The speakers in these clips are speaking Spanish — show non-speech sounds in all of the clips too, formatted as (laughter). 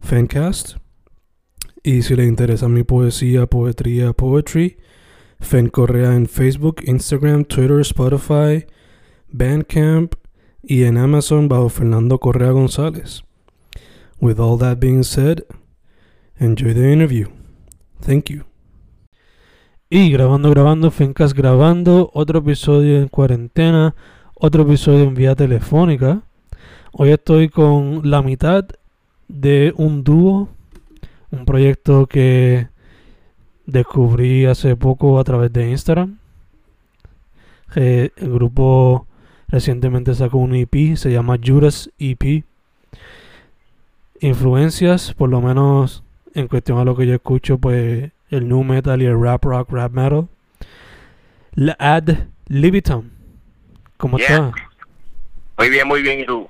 Fancast. Y si le interesa mi poesía, poetría, poetry, Fen Correa en Facebook, Instagram, Twitter, Spotify, Bandcamp y en Amazon bajo Fernando Correa González. With all that being said, enjoy the interview. Thank you. Y grabando, grabando, Fencast grabando, otro episodio en cuarentena, otro episodio en vía telefónica. Hoy estoy con la mitad de un dúo, un proyecto que descubrí hace poco a través de Instagram. Eh, el grupo recientemente sacó un EP, se llama Judas EP. Influencias, por lo menos en cuestión a lo que yo escucho, pues el nu metal y el rap rock, rap metal. La Ad Libitum. ¿Cómo Yeah. está? Muy bien, muy bien. ¿Y tú?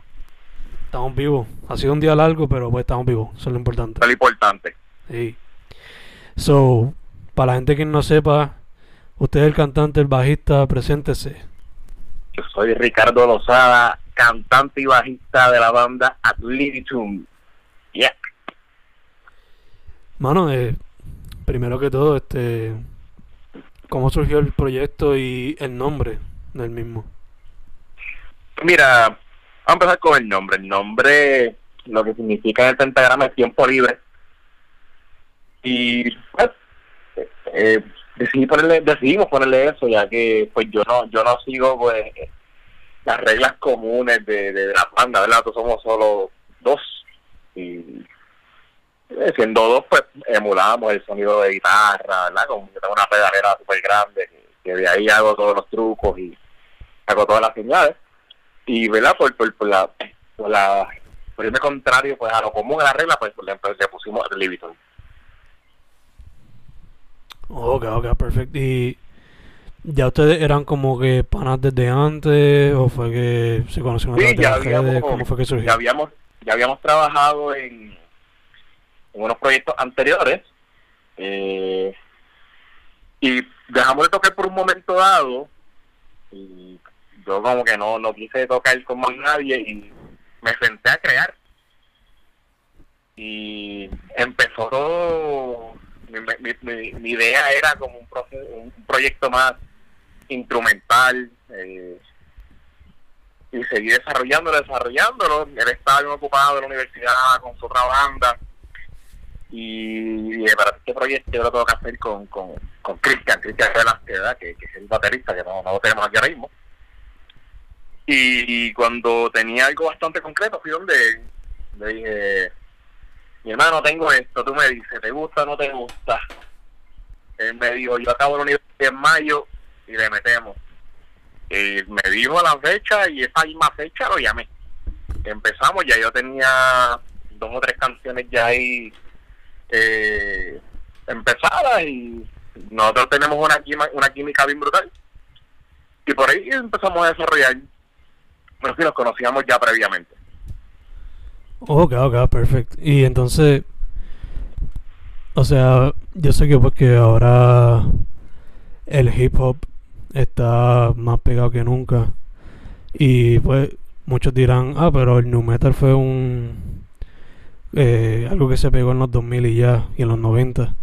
Estamos vivos. Ha sido un día largo, pero pues estamos vivos. Eso es lo importante. Eso es lo importante. Sí. So, para la gente que no sepa, usted es el cantante, el bajista, preséntese. Yo soy Ricardo Lozada, cantante y bajista de la banda Ad Libitum. Yeah. Mano, eh, primero que todo, este, ¿cómo surgió el proyecto y el nombre del mismo? Mira, vamos a empezar con el nombre. El nombre, lo que significa en el pentagrama es tiempo libre. Y pues, eh, decidimos ponerle eso, ya que pues yo no, yo no sigo pues las reglas comunes de, de la banda, ¿verdad? Nosotros somos solo dos. Y eh, siendo dos, pues emulamos el sonido de guitarra, ¿verdad? Como yo tengo una pedalera súper grande, que, que de ahí hago todos los trucos y hago todas las señales y verdad por, por, por la por la por irme contrario pues a lo común a la regla pues le, le pusimos el Libitum Ok, ok, perfecto. ¿Y ya ustedes eran como que panas desde antes o fue que se conocieron sí ya redes? habíamos ¿Cómo fue que surgió? ya habíamos ya habíamos trabajado en, en unos proyectos anteriores eh, y dejamos de tocar por un momento dado y yo como que no no quise tocar con más nadie y me senté a crear y empezó todo mi, mi, mi, mi idea era como un, proce- un proyecto más instrumental eh, y seguí desarrollándolo, desarrollándolo. Él estaba bien ocupado en la universidad con su otra banda. Y para este proyecto yo lo tengo que hacer con, con, con Cristian, Cristian. Que, que es el baterista, que no, no lo tenemos aquí ahora mismo. Y, cuando tenía algo bastante concreto, fui donde. Le dije, mi hermano, tengo esto, tú me dices, ¿te gusta o no te gusta? Él me dijo, yo acabo la universidad en mayo y le metemos. Y me dijo la fecha y esa misma fecha lo llamé. Empezamos, ya yo tenía dos o tres canciones ya ahí eh, empezadas y nosotros tenemos una, una química bien brutal. Y por ahí empezamos a desarrollar. Pero sí, nos conocíamos ya previamente. Ok, ok, perfecto. Y entonces, o sea, yo sé que porque ahora el hip hop está más pegado que nunca. Y pues muchos dirán, ah, pero el new metal fue un eh, algo que se pegó en los 2000 y ya, y en los 90.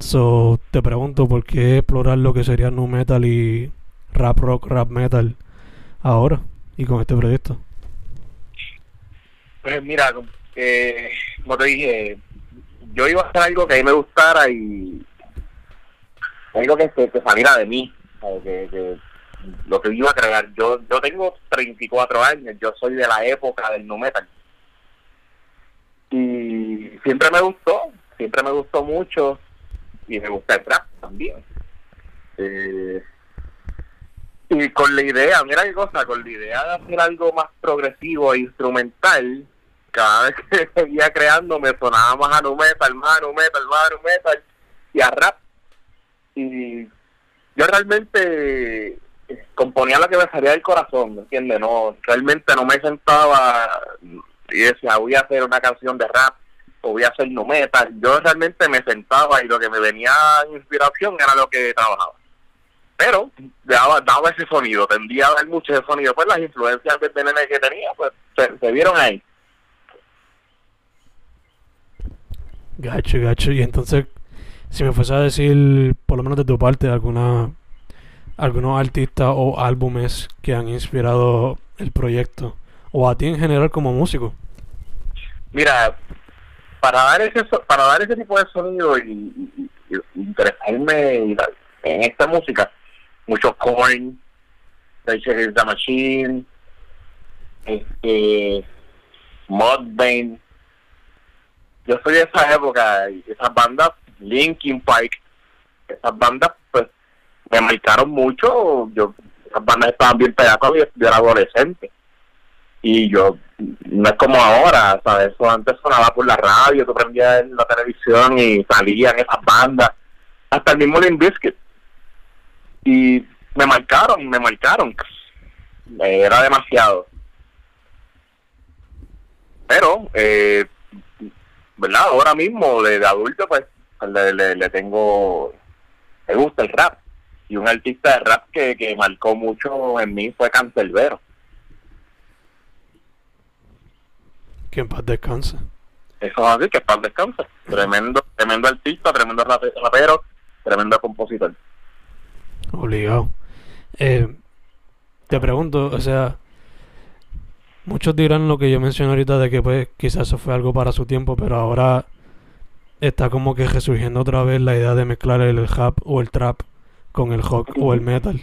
So, te pregunto, ¿por qué explorar lo que sería nu metal y rap rock, rap metal ahora y con este proyecto? Pues mira, eh, como te dije, yo iba a hacer algo que a mí me gustara y algo que, que, saliera de mí, que, que, lo que iba a crear. Yo yo tengo 34 años, yo soy de la época del nu metal. Y siempre me gustó, siempre me gustó mucho y me gusta el trap también. Eh, y con la idea, mira qué cosa, con la idea de hacer algo más progresivo e instrumental, cada vez que (laughs) seguía creando me sonaba más a nu metal, más a nu más a nu y a rap. Y yo realmente componía lo que me salía del corazón, ¿me entiendes? No, realmente no me sentaba y decía, voy a hacer una canción de rap o voy a hacer nu metal. Yo realmente me sentaba y lo que me venía inspiración era lo que trabajaba pero daba, daba ese sonido, tendía a dar mucho ese sonido. Pues las influencias de nene que tenía, pues se, vieron ahí. Gacho, gacho. Y entonces, si me fuese a decir, por lo menos de tu parte, alguna algunos artistas o álbumes que han inspirado el proyecto, o a ti en general como músico. Mira, para dar ese para dar ese tipo de sonido y, interesarme en esta música, mucho Korn, Rage the Machine, este, Mudvayne. Yo soy de esa época, esas bandas, Linkin Park, esas bandas pues me marcaron mucho, yo esas bandas estaban bien pegadas cuando yo, era adolescente. Y yo, no es como ahora, ¿sabes? Eso antes sonaba por la radio, tú prendías en la televisión y salían esas bandas. Hasta el mismo Limp Bizkit y me marcaron, me marcaron. Era demasiado. Pero, eh, ¿verdad? Ahora mismo, de, adulto, pues, le, le, tengo, me gusta el rap. Y un artista de rap que, que marcó mucho en mí fue Cancelbero. Que en paz descansa. Eso es así, que en paz descansa. Tremendo, tremendo artista, tremendo rapero, tremendo compositor. Obligado. Eh, te pregunto, o sea, muchos dirán lo que yo mencioné ahorita de que pues quizás eso fue algo para su tiempo, pero ahora está como que resurgiendo otra vez la idea de mezclar el rap o el trap con el rock o el metal.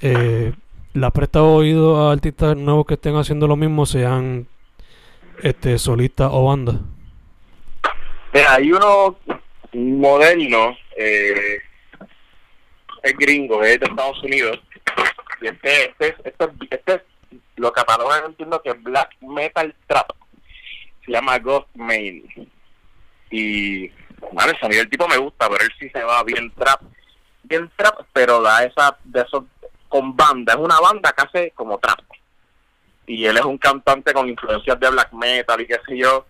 Eh, ¿La has prestado oído a artistas nuevos que estén haciendo lo mismo, sean este solistas o bandas? hay uno moderno eh, es gringo, es de Estados Unidos. Y este, este, este, este lo catalogan, entiendo que es Black Metal Trap. Se llama Ghost Main. Y, bueno, el sonido del tipo me gusta, pero él sí se va bien trap. Bien trap, pero da esa, de esos, con banda. Es una banda que hace como trap. Y él es un cantante con influencias de black metal y qué sé yo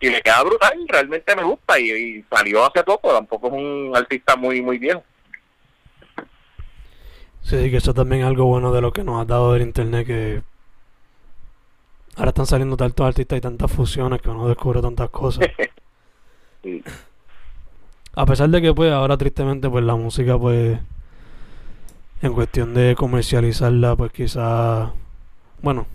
y le queda brutal, realmente me gusta y, y, salió hace poco, tampoco es un artista muy muy viejo. Sí, que eso también es algo bueno de lo que nos ha dado el internet, que ahora están saliendo tantos artistas y tantas fusiones que uno descubre tantas cosas. (laughs) A pesar de que pues ahora tristemente pues la música pues en cuestión de comercializarla pues quizá bueno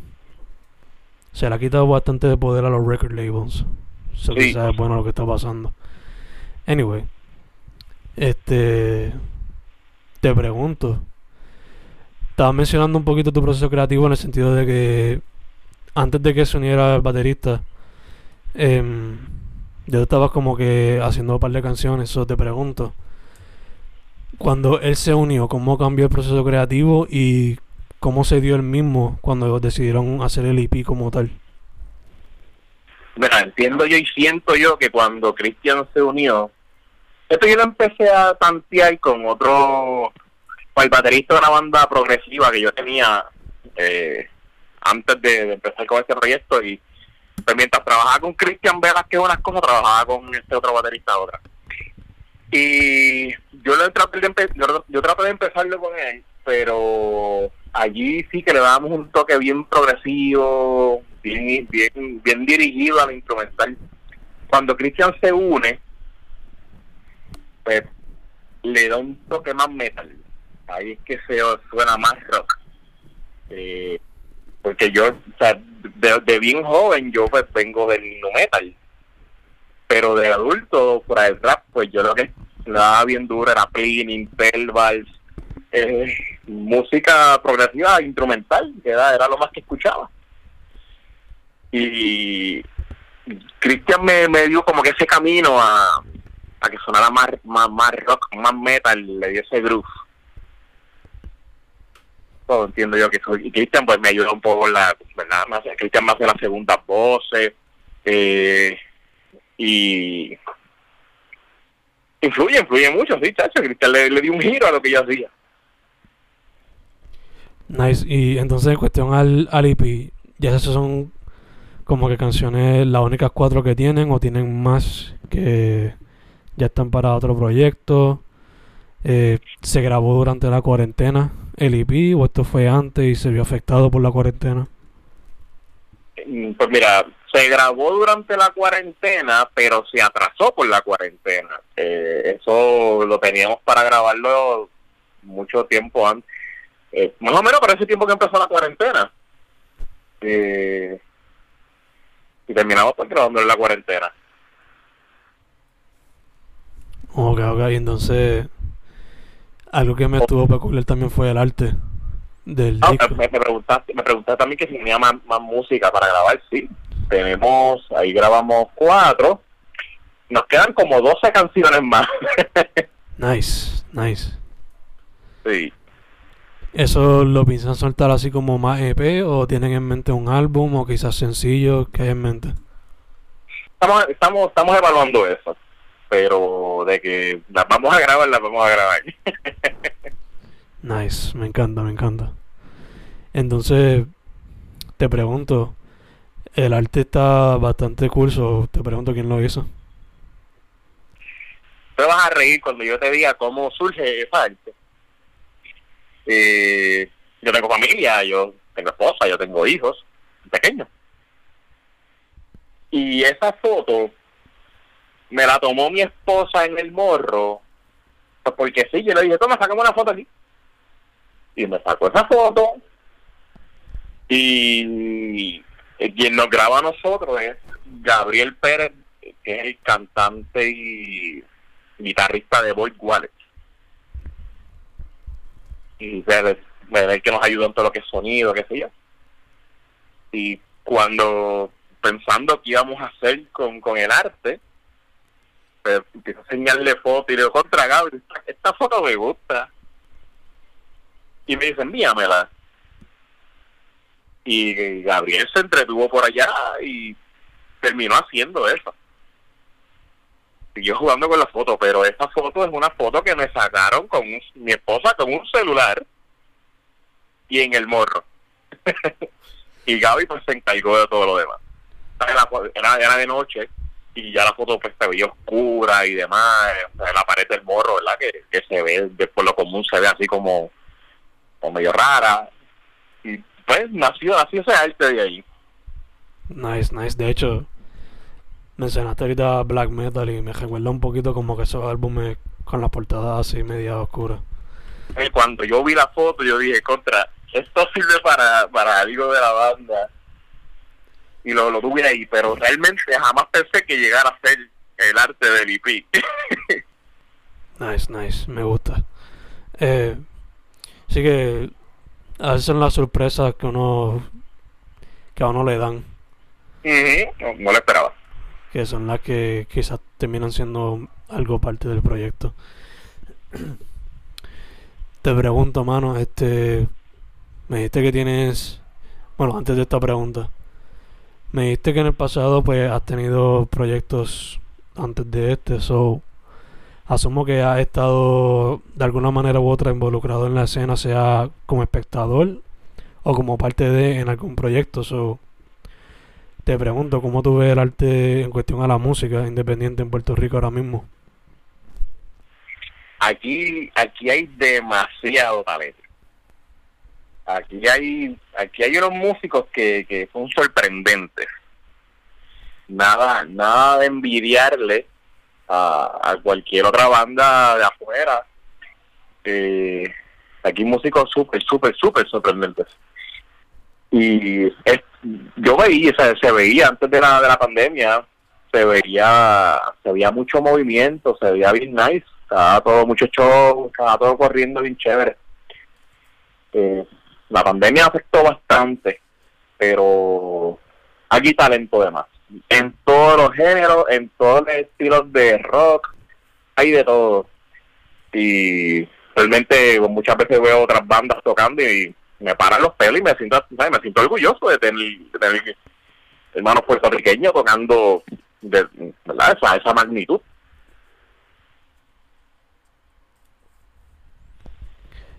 se le ha quitado bastante de poder a los record labels. Eso quizás es bueno lo que está pasando. Anyway, este te pregunto, Estabas mencionando un poquito tu proceso creativo en el sentido de que antes de que se uniera el baterista, eh, yo estabas como que haciendo un par de canciones, eso te pregunto. Cuando él se unió, ¿cómo cambió el proceso creativo y cómo se dio el mismo cuando decidieron hacer el EP como tal? Bueno, entiendo yo y siento yo que cuando Cristian se unió, esto yo lo empecé a tantear con otro el baterista de una banda progresiva que yo tenía eh, antes de, empezar con este proyecto y pues, mientras trabajaba con Cristian Vegas que unas cosas trabajaba con este otro baterista otra. Y yo lo traté de yo, yo traté de empezarlo con él pero allí sí que le dábamos un toque bien progresivo bien bien bien dirigido al instrumental. Cuando Cristian se une pues le da un toque más metal ahí es que se suena más rock. Eh, porque yo, o sea, de, bien joven, yo pues vengo del nu metal. pero de adulto, fuera el rap, pues yo lo que la bien duro era clean, intervals, eh, música progresiva instrumental, era, era lo más que escuchaba. Y Cristian me, me dio como que ese camino a, a que sonara más, más, más rock, más metal, le dio ese groove. Entiendo yo que Cristian pues me ayudó un poco la, ¿verdad? Más, Cristian me hace las segundas voces. Eh, y influye, influye mucho, sí, chacho. Cristian le, le dio un giro a lo que yo hacía. Nice. Y entonces en cuestión al, al EP, ya esas son como que canciones las únicas cuatro que tienen o tienen más que ya están para otro proyecto. Eh, se grabó durante la cuarentena el EP o esto fue antes y se vio afectado por la cuarentena. Mm, Pues mira, se grabó durante la cuarentena, pero se atrasó por la cuarentena. Eh, eso lo teníamos para grabarlo mucho tiempo antes. Eh, más o menos para ese tiempo que empezó la cuarentena. Eh, y terminamos pues grabando en la cuarentena. Ok, ok. Entonces algo que me estuvo peculiar también fue el arte del Ah, disco. me, me preguntaste, me preguntaste también que si tenía más, más música para grabar. Sí, tenemos, ahí grabamos cuatro. Nos quedan como 12 canciones más. (laughs) Nice, nice. sí. ¿Eso lo piensan soltar así como más EP o tienen en mente un álbum o quizás sencillo que hay en mente? Estamos, estamos, estamos evaluando eso. Pero de que las vamos a grabar, las vamos a grabar. (laughs) Nice, me encanta, me encanta. Entonces, te pregunto, el arte está bastante cool, so te pregunto quién lo hizo. te vas a reír cuando yo te diga cómo surge esa arte. Eh, yo tengo familia, yo tengo esposa, yo tengo hijos pequeños. Y esa foto me la tomó mi esposa en el morro, pues porque sí, yo le dije, toma, sacamos una foto aquí. Y me sacó esa foto. Y quien nos graba a nosotros es Gabriel Pérez, que es el cantante y guitarrista de Boy Wallet. Y el que nos ayuda en todo lo que es sonido, qué sé yo. Y cuando pensando qué íbamos a hacer con, con el arte, pues empiezo a enseñarle fotos y le digo, contra Gabriel, esta, esta foto me gusta. Y me dice, envíamela. Y Gabriel se entretuvo por allá y terminó haciendo eso. Siguió jugando con la foto, pero esa foto es una foto que me sacaron con un- mi esposa con un celular y en el morro. (laughs) y Gaby pues se encargó de todo lo demás. Era, era de noche y ya la foto pues se veía oscura y demás, o sea, la pared del morro, ¿verdad? Que, que se ve, de- por lo común se ve así como, como medio rara. Y pues nació, nació ese arte de ahí. Nice, nice. De hecho, mencionaste ahorita black metal y me recuerda un poquito como que esos álbumes con las portadas así media oscuras. Y cuando yo vi la foto, yo dije, contra, esto sirve para, para algo de la banda. Y lo, lo tuve ahí, pero realmente jamás pensé que llegara a ser el arte del IP. Nice, nice, me gusta. Eh, así que a veces son las sorpresas que uno que a uno le dan, no, no lo esperaba. que son las que quizás terminan siendo algo parte del proyecto. (clears throat) Te pregunto, mano, este, me dijiste que tienes, bueno, antes de esta pregunta, me dijiste que en el pasado pues has tenido proyectos antes de este, so asumo que has estado de alguna manera u otra involucrado en la escena, sea como espectador o como parte de en algún proyecto. Te pregunto, ¿cómo tú el arte en cuestión a la música independiente en Puerto Rico ahora mismo? Aquí, aquí hay demasiado talento. Aquí hay, aquí hay unos músicos que, que son sorprendentes. Nada, nada de envidiarle a, cualquier otra banda de afuera. Eh, aquí músicos súper, súper, súper sorprendentes. Y yo veía, se veía antes de la, de la pandemia, se veía, se veía mucho movimiento, se veía bien nice, estaba todo mucho show, estaba todo corriendo bien chévere. Eh, la pandemia afectó bastante, pero hay talento de más. En todos los géneros, en todos los estilos de rock, hay de todo. Y realmente muchas veces veo otras bandas tocando y me paran los pelos y me siento, me siento orgulloso de tener, de tener hermanos puertorriqueños tocando de, ¿verdad? Esa, esa magnitud.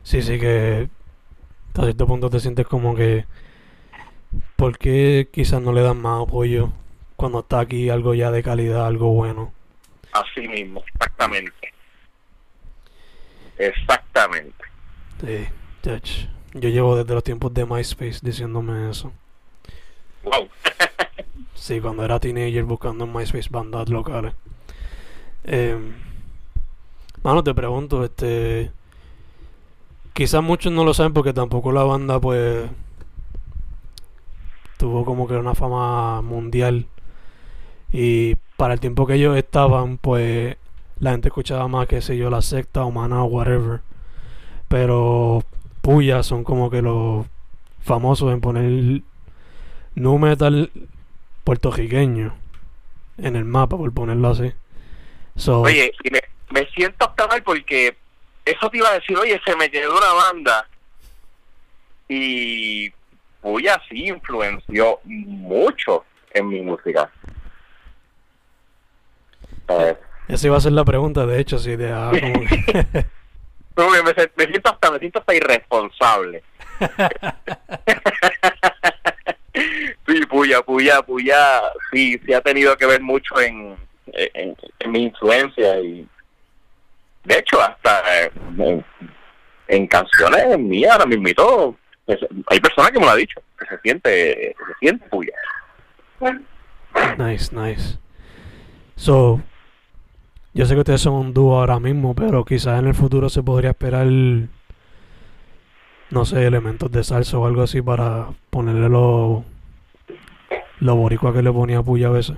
Sí, sí, que a cierto punto te sientes como que. ¿Por qué quizás no le dan más apoyo cuando está aquí algo ya de calidad, algo bueno? Así mismo, exactamente. Exactamente. Sí, Yo llevo desde los tiempos de MySpace diciéndome eso. Wow. (laughs) sí, cuando era teenager buscando en MySpace bandas locales. Eh, mano, te pregunto, este. Quizás muchos no lo saben porque tampoco la banda, pues. Tuvo como que una fama mundial. Y para el tiempo que ellos estaban, pues. La gente escuchaba más, que sé yo, la secta, humana o whatever. Pero. Puya son como que los famosos en poner nu metal puertorriqueño en el mapa, por ponerlo así. Oye, me, siento hasta mal porque eso te iba a decir, oye, se me quedó una banda y Uy, así influenció mucho en mi música. Esa iba a ser la pregunta, de hecho, si de ah, (laughs) como (laughs) me, me, siento hasta me siento hasta irresponsable. (laughs) sí, Puya, Puya, Puya, sí, sí ha tenido que ver mucho en, en, mi influencia y de hecho hasta en, canciones mías ahora mismo todo hay personas que me lo han dicho que se siente se siente Puya. Nice, nice. So, yo sé que ustedes son un dúo ahora mismo, pero quizás en el futuro se podría esperar no sé, elementos de salsa o algo así para ponerle lo, lo boricua que le ponía Puya a veces.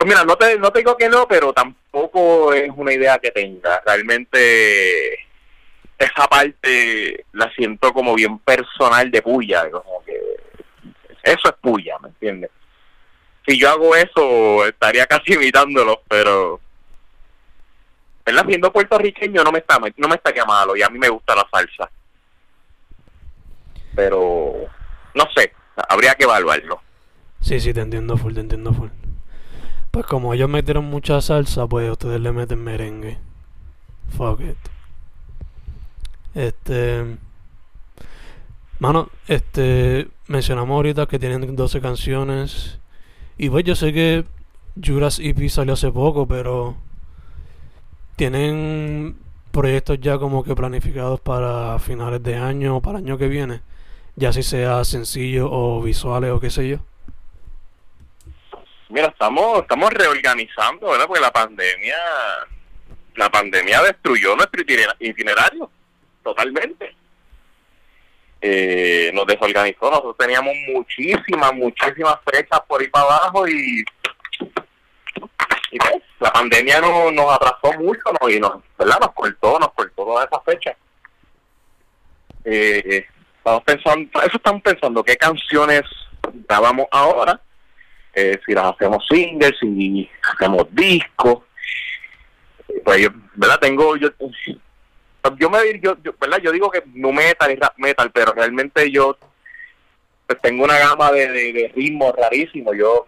Pues mira, no te, no digo que no, pero tampoco es una idea que tenga. Realmente esa parte la siento como bien personal de Puya, como que eso es Puya, ¿me entiendes? Si yo hago eso, estaría casi imitándolos, pero ¿verdad? Siendo puertorriqueño no me está no me estaría malo y a mí me gusta la salsa. Pero no sé, habría que evaluarlo. Sí, sí, te entiendo full, te entiendo full. Pues como ellos metieron mucha salsa, pues ustedes le meten merengue. Fuck it. Este. Mano, este. Mencionamos ahorita que tienen 12 canciones. Y pues yo sé que Juras EP salió hace poco, pero ¿Tienen proyectos ya como que planificados para finales de año o para el año que viene? Ya si sea sencillo o visuales o qué sé yo. Mira, estamos estamos reorganizando, ¿verdad? Porque la pandemia la pandemia destruyó nuestro itinerario totalmente. Eh, nos desorganizó, nosotros teníamos muchísimas, muchísimas fechas por ahí para abajo y pues, la pandemia no, nos atrasó mucho ¿no? y nos, ¿verdad? nos cortó, nos cortó todas esas fechas. Eh, estamos pensando, eso estamos pensando, qué canciones grabamos ahora, eh, si las hacemos singles, si hacemos discos. Pues yo, ¿verdad? Tengo, yo, yo me yo, ¿verdad? Yo digo que no metal y rap metal, pero realmente yo pues, tengo una gama de, de, de ritmos rarísimos. Yo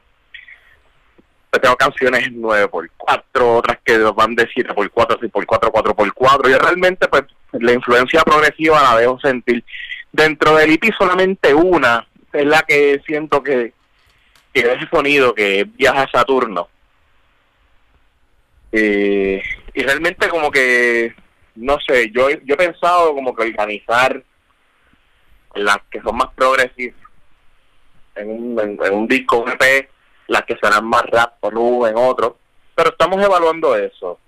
tengo canciones 9x4, otras que van de 7x4, 6x4, 4x4. Yo realmente, pues, la influencia progresiva la dejo sentir. Dentro del IP solamente una es la que siento que, que ese sonido que viaja a Saturno. Eh, y realmente como que, no sé, yo, yo he pensado como que organizar las que son más progresivas en un, en, un disco, un EP, las que serán más rap o en otro, pero estamos evaluando eso.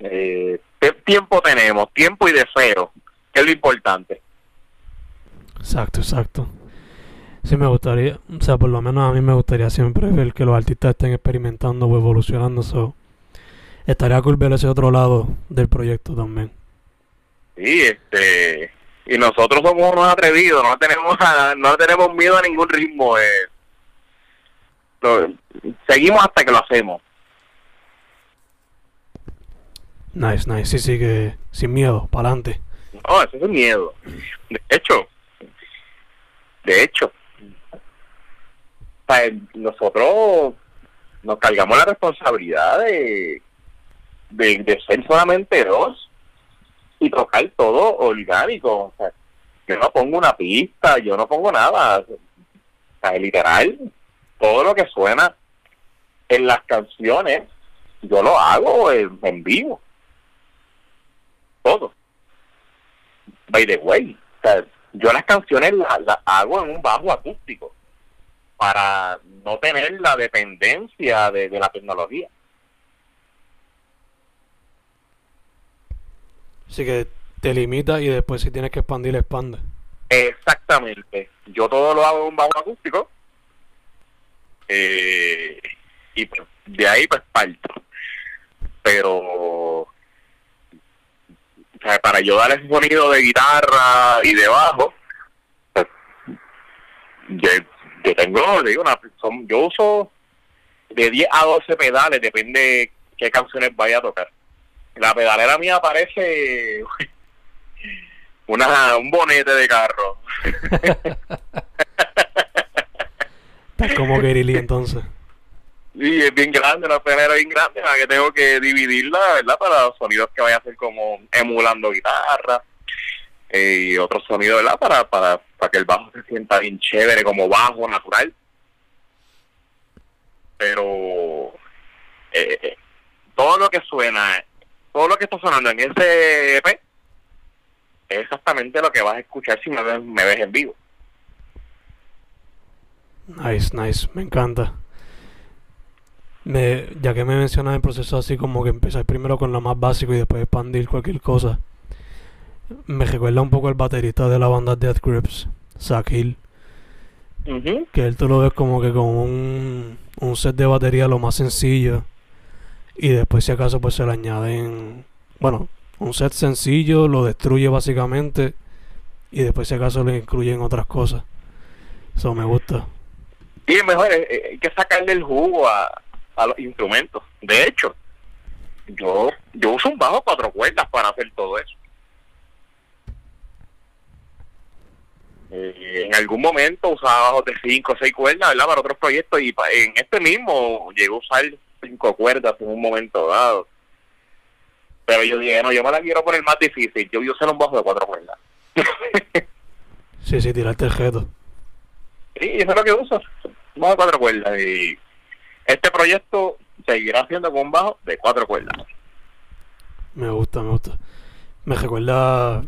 Eh, ¿Qué tiempo tenemos? Tiempo y deseo, que es lo importante. Exacto, exacto. Sí, me gustaría, o sea, por lo menos a mí me gustaría siempre ver que los artistas estén experimentando o evolucionando. So. Estaría cool ver ese otro lado del proyecto también. Sí, este. Y nosotros somos unos atrevidos, no tenemos no tenemos miedo a ningún ritmo. Eh. seguimos hasta que lo hacemos. Nice, nice. Sí, sí, que sin miedo, para adelante. No, eso es miedo. De hecho, de hecho, nosotros nos cargamos la responsabilidad de, de, ser solamente dos y tocar todo orgánico. O sea, yo no pongo una pista, yo no pongo nada. O sea, literal, todo lo que suena en las canciones, yo lo hago en vivo todo. By the way, yo las canciones las, hago en un bajo acústico para no tener la dependencia de, la tecnología. Así que te limita y después si tienes que expandir, expande. Exactamente. Yo todo lo hago en un bajo acústico. Eh, y pues, de ahí pues parto. Pero para yo dar ese sonido de guitarra y de bajo, pues, yo, tengo, digo, una, son, yo uso de 10 a 12 pedales, depende qué canciones vaya a tocar. La pedalera mía parece (laughs) una, un bonete de carro. (laughs) Estás como Gerili entonces. Sí, es bien grande, una pedalera bien grande, la que tengo que dividirla, ¿verdad? Para los sonidos que vaya a hacer como emulando guitarra eh, y otros sonidos, ¿verdad? Para, para, para que el bajo se sienta bien chévere, como bajo, natural. Pero eh, eh, todo lo que suena, todo lo que está sonando en ese EP es exactamente lo que vas a escuchar si me ves, me ves en vivo. Nice, nice, me encanta ya que me mencionas el proceso así como que empezar primero con lo más básico y después expandir cualquier cosa, me recuerda un poco el baterista de la banda Death Grips, Zach Hill. Que él tú lo ves como que con un, un set de batería lo más sencillo y después si acaso pues se le añaden, bueno, un set sencillo lo destruye básicamente y después si acaso le incluyen otras cosas. Eso me gusta. Y mejor eh, eh, hay que sacarle el jugo a, a los instrumentos. De hecho, yo, yo uso un bajo cuatro cuerdas para hacer todo eso. Eh, en algún momento usaba bajos de cinco o seis cuerdas, ¿verdad? Para otros proyectos y en este mismo llegué a usar cinco cuerdas en un momento dado. Pero yo dije, no, yo me la quiero poner más difícil. Yo voy a usar un bajo de cuatro cuerdas. (laughs) sí, sí, tirarte el jeto. Sí, eso es lo que uso. Un bajo de cuatro cuerdas. Y este proyecto seguirá siendo con bajo de cuatro cuerdas. Me gusta, me gusta. Me recuerda.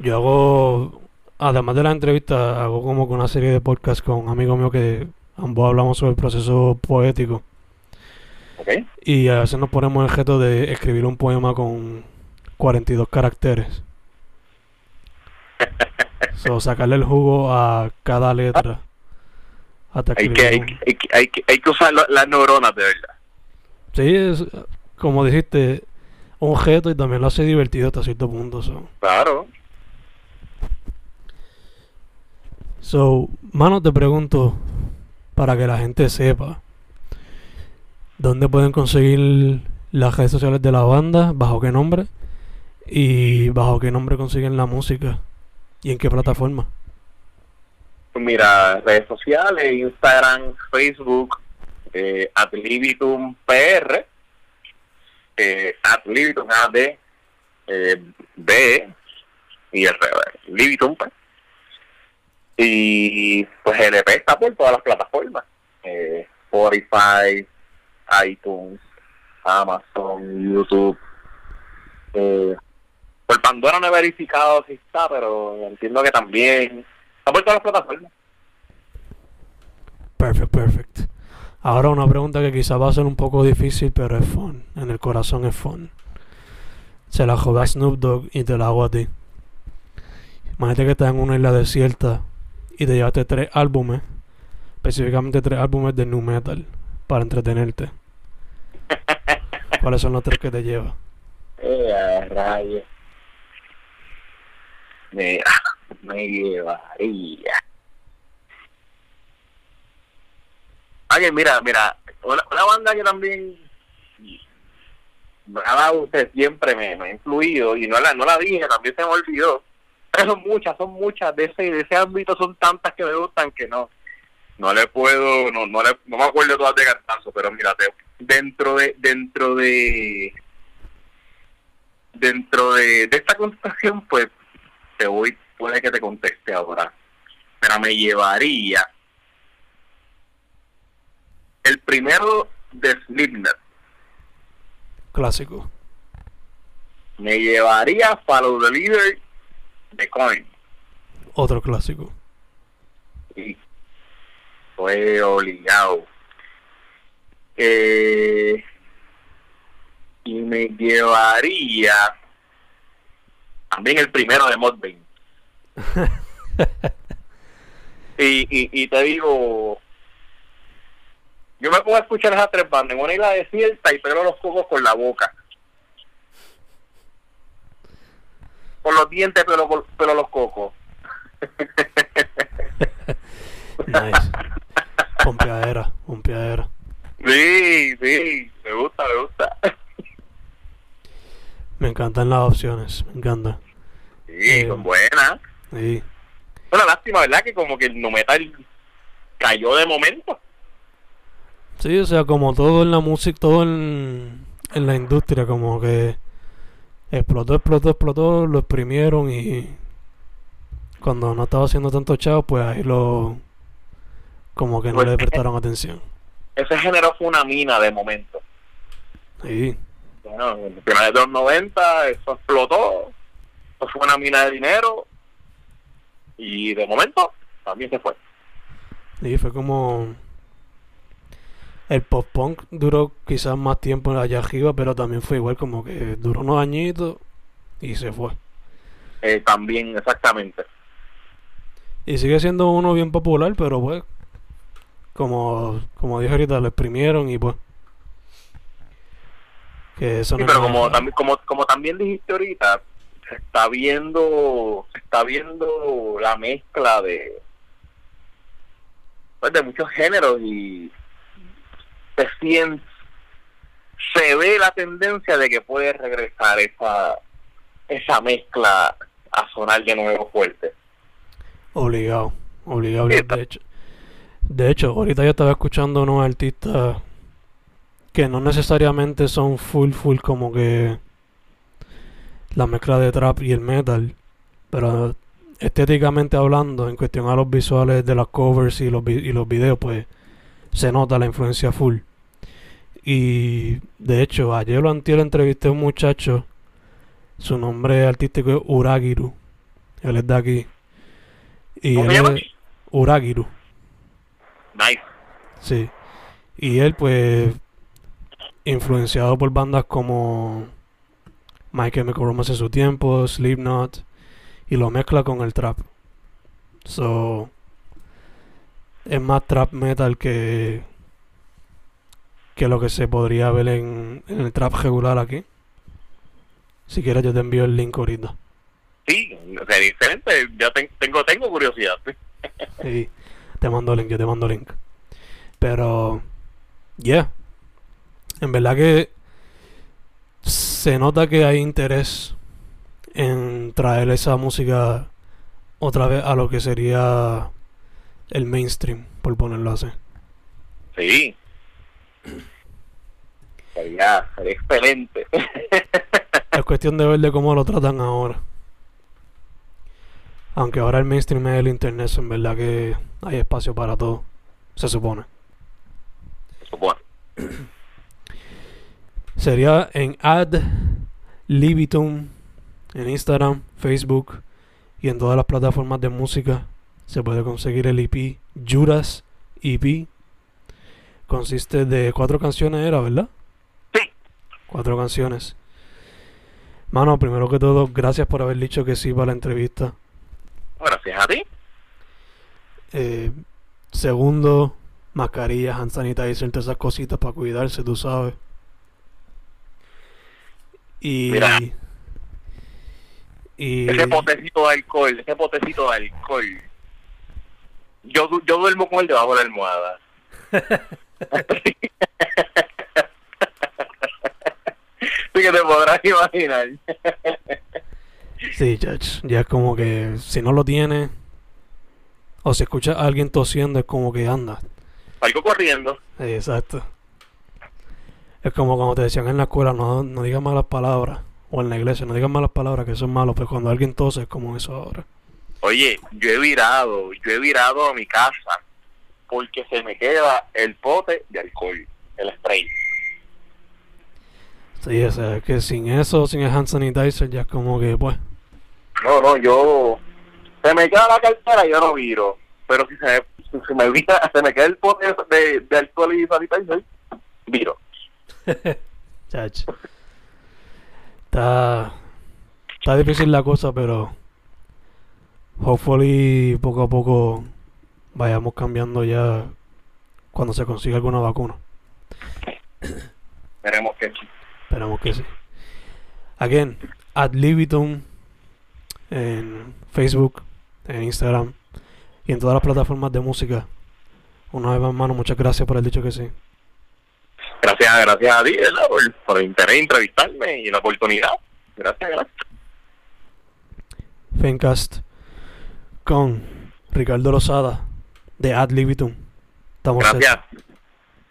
Yo hago, además de la entrevista, hago como con una serie de podcasts con un amigo mío que ambos hablamos sobre el proceso poético. Okay. Y a veces nos ponemos el reto de escribir un poema con 42 caracteres. (laughs) so, sacarle el jugo a cada letra hay, que, hay, hay, hay, que usar las neuronas de verdad. Sí, es, como dijiste, un objeto y también lo hace divertido hasta cierto punto. Claro. So, mano, te pregunto, para que la gente sepa, ¿dónde pueden conseguir las redes sociales de la banda? ¿Bajo qué nombre? ¿Y bajo qué nombre consiguen la música? ¿Y en qué plataforma? Mira, redes sociales, Instagram, Facebook, eh, PR, eh, AD, eh, B y el Libitum pues. Y pues el EP está por todas las plataformas. Eh, Spotify, iTunes, Amazon, YouTube. Eh, por Pandora no he verificado si está, pero entiendo que también Está por todas las plataformas. Perfect, perfect. Ahora una pregunta que quizá va a ser un poco difícil, pero es fun. En el corazón es fun. Se la jode a Snoop Dogg y te la hago a ti. Imagínate que estás en una isla desierta y te llevaste tres álbumes, específicamente tres álbumes de nu metal para entretenerte. (laughs) ¿Cuáles son los tres que te llevas? Eh, rayos. Mira, me llevaría. Oye, mira, mira, una, una banda que también me ha dado usted siempre me, me ha influido y no la, no la dije, también se me olvidó. Pero son muchas, son muchas. De ese, de ese ámbito, son tantas que me gustan que no, no le puedo, no, no, le, no me acuerdo todas de cartazo, pero mírate, dentro de, dentro de, dentro de, de esta contestación, pues te voy, puede que te conteste ahora, pero me llevaría el primero de Slipknot, Clásico. me llevaría Follow the Leader de Coin. Otro clásico. y fue obligado. Eh, y me llevaría también el primero de Modbane. (laughs) y, y, y te digo, yo me pongo a escuchar esas tres bandas, en una isla desierta y pego los cocos con la boca. Con los dientes, pero, pero los cocos. (laughs) Nice. Pompeadera, pompeadera. Sí, sí, me gusta, me gusta. Me encantan las opciones, me encantan. Sí, Eh, son buenas. Sí. Una lástima, ¿verdad? Que como que el no metal cayó de momento. Sí, o sea, como todo en la música, todo en, en la industria, como que explotó, explotó, explotó, lo exprimieron y cuando no estaba haciendo tanto chavo, pues ahí lo... como que no Pues, le prestaron atención. Ese género fue una mina de momento. Sí, Bueno, en finales de los 90 eso explotó. Eso fue una mina de dinero. Y de momento también se fue. y fue como... El pop punk duró quizás más tiempo allá arriba, pero también fue igual como que duró unos añitos y se fue. Eh, también, exactamente. Y sigue siendo uno bien popular, pero pues, como, como dije ahorita, lo exprimieron y pues. Que eso Sí, no pero es como también, como, como también dijiste ahorita, se está viendo, se está viendo la mezcla de pues, de muchos géneros y se siente, se ve la tendencia de que puede regresar esa esa mezcla a sonar de nuevo fuerte. Obligado, obligado. Sí, De hecho, de hecho, ahorita yo estaba escuchando unos artistas que no necesariamente son full, full como que la mezcla de trap y el metal, pero estéticamente hablando, en cuestión a los visuales de las covers y los, vi- y los videos, pues se nota la influencia full. Y de hecho, ayer o antier entrevisté a un muchacho, su nombre artístico es Uragiru, él es de aquí. Y ¿Cómo él es Uragiru, Nice. sí. Y él, pues, influenciado por bandas como My Chemical Romance en su tiempo, Slipknot, y lo mezcla con el trap. So, es más trap metal que, que lo que se podría ver en, en el trap regular aquí. Si quieres, yo te envío el link ahorita. Sí, sería excelente. Ya ten- tengo tengo curiosidad. sí. (laughs) Sí, te mando link, yo te mando link. Pero, yeah. En verdad que se nota que hay interés en traer esa música otra vez a lo que sería el mainstream, por ponerlo así. Sí. Sería, sería excelente. (laughs) Es cuestión de ver de cómo lo tratan ahora. Aunque ahora el mainstream es el internet, en verdad que hay espacio para todo, se supone. Supongo. (clears throat) Sería en Ad Libitum en Instagram, Facebook y en todas las plataformas de música. Se puede conseguir el EP Juras EP. Consiste de cuatro canciones, era, ¿verdad? Sí. Cuatro canciones. Mano, primero que todo, gracias por haber dicho que sí para la entrevista. Gracias a ti. Eh, segundo, mascarillas, hand sanitizer, todas esas cositas para cuidarse, tú sabes. Y. Mira. Y. Ese potecito de alcohol, ese potecito de alcohol. Yo, du- yo duermo con él debajo de la almohada. (laughs) Así que te podrás imaginar. Sí, chach, ya es como que si no lo tiene o si escucha a alguien tosiendo es como que anda. Salgo corriendo. Exacto. Es como cuando te decían en la escuela, no, no digas malas palabras. O en la iglesia, no digas malas palabras, que eso es malo. Pero cuando alguien tose es como eso ahora. Oye, yo he virado, yo he virado a mi casa porque se me queda el pote de alcohol, el spray. Sí, o sea, es que sin eso, sin el hand sanitizer, ya es como que, pues, No, no, yo... Se me queda la cartera y yo no viro. Pero si se me, si se me, vira, se me queda el pote de, de alcohol y sanitizer, viro. (laughs) chach. Está, está difícil la cosa, pero hopefully poco a poco vayamos cambiando ya cuando se consiga alguna vacuna. Veremos que Esperamos que sí. Again, at Libitum en Facebook, en Instagram y en todas las plataformas de música. Una vez más, hermano, muchas gracias por el dicho que sí. Gracias, gracias a ti, ¿verdad? Por, por el interés en entrevistarme y la oportunidad. Gracias, gracias. Fencast con Ricardo Lozada de Ad Libitum. Estamos. Gracias.